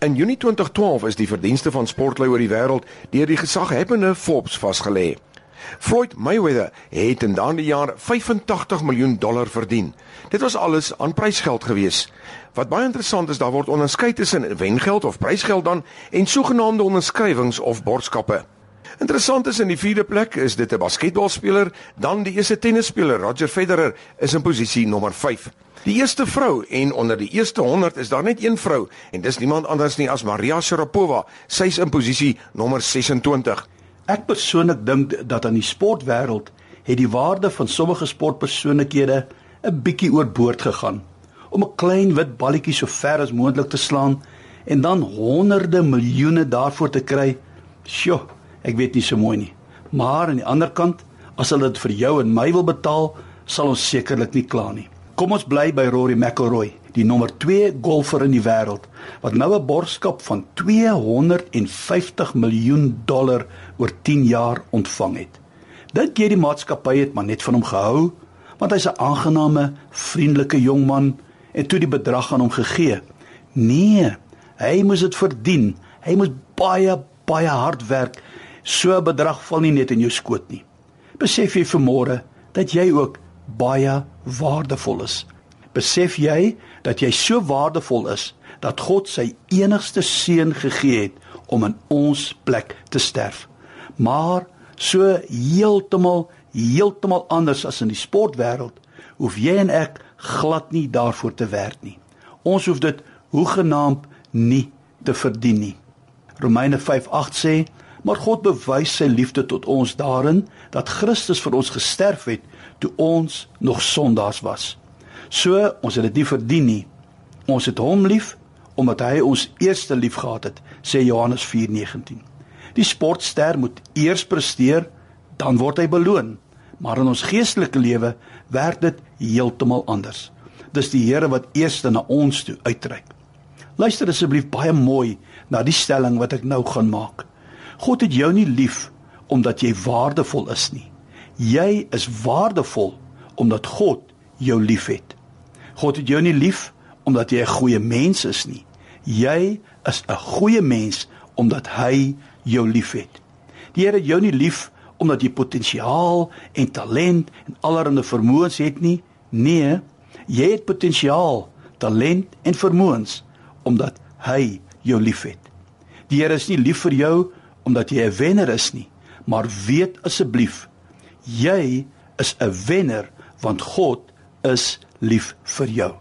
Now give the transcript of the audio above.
In Junie 2012 is die verdienste van sportlui oor die wêreld deur die gesaghebbende Forbes vasgelê. Floyd Mayweather het in daardie jaar 85 miljoen dollar verdien. Dit was alles aan prysgeld gewees. Wat baie interessant is, daar word onderskei tussen wengeld of prysgeld dan en sogenaamde onderskrywings of borgskappe. Interessant is in die vierde plek is dit 'n basketbalspeler, dan die eerste tennisspeler Roger Federer is in posisie nommer 5. Die eerste vrou en onder die eerste 100 is daar net een vrou en dis niemand anders nie as Maria Sharapova. Sy's in posisie nommer 26. Ek persoonlik dink dat aan die sportwêreld het die waarde van sommige sportpersoonlikhede 'n bietjie oorboord gegaan om 'n klein wit balletjie so ver as moontlik te slaan en dan honderde miljoene daarvoor te kry. Sjoe, ek weet nie so mooi nie. Maar aan die ander kant, as hulle dit vir jou en my wil betaal, sal ons sekerlik nie kla nie. Kom ons bly by Rory McIlroy, die nommer 2 golfer in die wêreld wat nou 'n borgskap van 250 miljoen dollar oor 10 jaar ontvang het. Dink jy die maatskappy het maar net van hom gehou want hy's 'n aangename, vriendelike jong man en toe die bedrag aan hom gegee? Nee, hy moes dit verdien. Hy moes baie baie hard werk. So 'n bedrag val nie net in jou skoot nie. Besef jy vanmôre dat jy ook baie waardevol is. Besef jy dat jy so waardevol is dat God sy enigste seun gegee het om in ons plek te sterf. Maar so heeltemal heeltemal anders as in die sportwêreld, hoef jy en ek glad nie daarvoor te werk nie. Ons hoef dit hoegenaamd nie te verdien nie. Romeine 5:8 sê: "Maar God bewys sy liefde tot ons daarin dat Christus vir ons gesterf het toe ons nog sondaars was. So, ons het dit nie verdien nie. Ons het hom lief omdat hy ons eerste lief gehad het, sê Johannes 4:19. Die sportster moet eers presteer, dan word hy beloon. Maar in ons geestelike lewe werk dit heeltemal anders. Dis die Here wat eers na ons toe uitreik. Luister asseblief baie mooi na die stelling wat ek nou gaan maak. God het jou nie lief omdat jy waardevol is nie. Jy is waardevol omdat God jou liefhet. God het jou nie lief omdat jy 'n goeie mens is nie. Jy is 'n goeie mens omdat hy jou liefhet. Die Here het jou nie lief omdat jy potensiaal en talent en allerlei vermoëns het nie. Nee, jy het potensiaal, talent en vermoëns omdat hy jou liefhet. Die Here is nie lief vir jou omdat jy 'n wenner is nie, maar weet asseblief Jy is 'n wenner want God is lief vir jou.